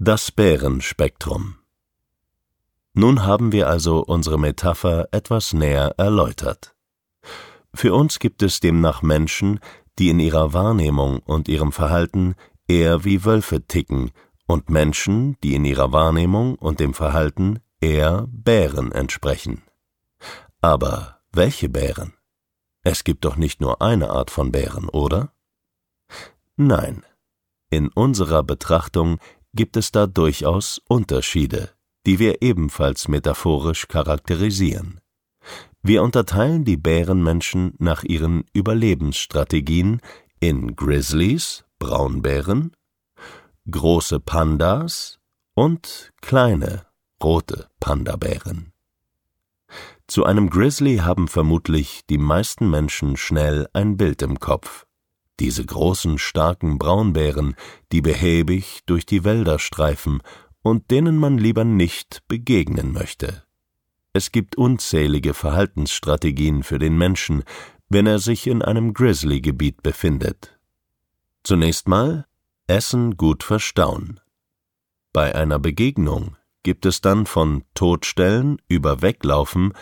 Das Bärenspektrum Nun haben wir also unsere Metapher etwas näher erläutert. Für uns gibt es demnach Menschen, die in ihrer Wahrnehmung und ihrem Verhalten eher wie Wölfe ticken, und Menschen, die in ihrer Wahrnehmung und dem Verhalten eher Bären entsprechen. Aber welche Bären? Es gibt doch nicht nur eine Art von Bären, oder? Nein. In unserer Betrachtung gibt es da durchaus Unterschiede, die wir ebenfalls metaphorisch charakterisieren. Wir unterteilen die Bärenmenschen nach ihren Überlebensstrategien in Grizzlies, Braunbären, große Pandas und kleine, rote Pandabären. Zu einem Grizzly haben vermutlich die meisten Menschen schnell ein Bild im Kopf. Diese großen, starken Braunbären, die behäbig durch die Wälder streifen und denen man lieber nicht begegnen möchte. Es gibt unzählige Verhaltensstrategien für den Menschen, wenn er sich in einem Grizzly-Gebiet befindet. Zunächst mal Essen gut verstauen. Bei einer Begegnung gibt es dann von Totstellen über Weglaufen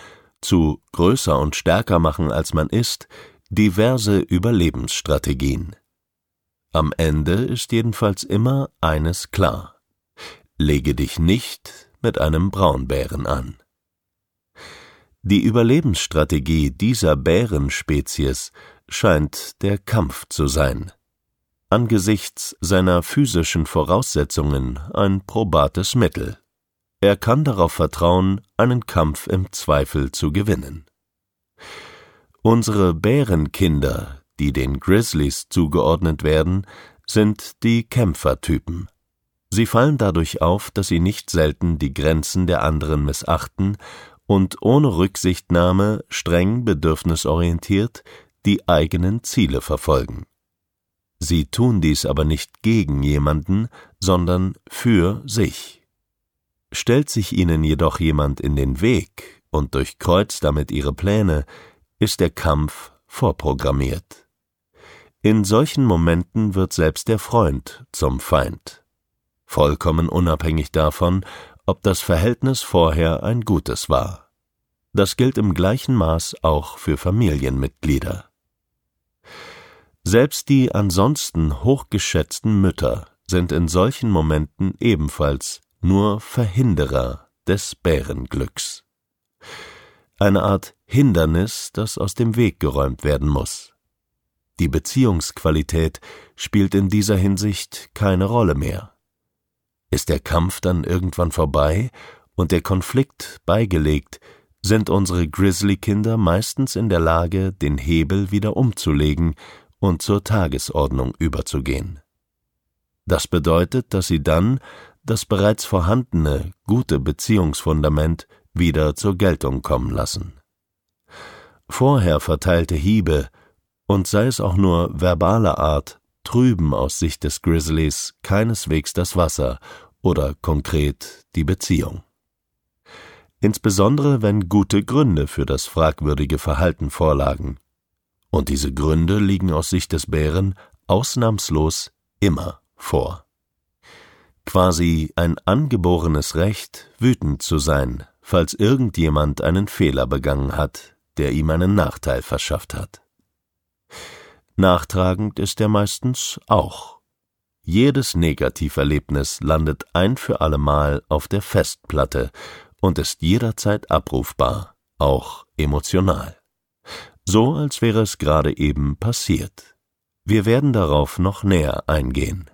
zu größer und stärker machen als man ist diverse Überlebensstrategien. Am Ende ist jedenfalls immer eines klar. Lege dich nicht mit einem Braunbären an. Die Überlebensstrategie dieser Bärenspezies scheint der Kampf zu sein. Angesichts seiner physischen Voraussetzungen ein probates Mittel. Er kann darauf vertrauen, einen Kampf im Zweifel zu gewinnen. Unsere Bärenkinder, die den Grizzlies zugeordnet werden, sind die Kämpfertypen. Sie fallen dadurch auf, dass sie nicht selten die Grenzen der anderen missachten und ohne Rücksichtnahme streng bedürfnisorientiert die eigenen Ziele verfolgen. Sie tun dies aber nicht gegen jemanden, sondern für sich. Stellt sich ihnen jedoch jemand in den Weg und durchkreuzt damit ihre Pläne, ist der Kampf vorprogrammiert. In solchen Momenten wird selbst der Freund zum Feind, vollkommen unabhängig davon, ob das Verhältnis vorher ein gutes war. Das gilt im gleichen Maß auch für Familienmitglieder. Selbst die ansonsten hochgeschätzten Mütter sind in solchen Momenten ebenfalls nur Verhinderer des Bärenglücks eine Art Hindernis, das aus dem Weg geräumt werden muss. Die Beziehungsqualität spielt in dieser Hinsicht keine Rolle mehr. Ist der Kampf dann irgendwann vorbei und der Konflikt beigelegt, sind unsere Grizzly-Kinder meistens in der Lage, den Hebel wieder umzulegen und zur Tagesordnung überzugehen. Das bedeutet, dass sie dann das bereits vorhandene gute Beziehungsfundament wieder zur Geltung kommen lassen. Vorher verteilte Hiebe, und sei es auch nur verbaler Art, trüben aus Sicht des Grizzlies keineswegs das Wasser oder konkret die Beziehung. Insbesondere wenn gute Gründe für das fragwürdige Verhalten vorlagen. Und diese Gründe liegen aus Sicht des Bären ausnahmslos immer vor. Quasi ein angeborenes Recht, wütend zu sein, falls irgendjemand einen Fehler begangen hat, der ihm einen Nachteil verschafft hat. Nachtragend ist er meistens auch. Jedes Negativerlebnis landet ein für allemal auf der Festplatte und ist jederzeit abrufbar, auch emotional. So als wäre es gerade eben passiert. Wir werden darauf noch näher eingehen.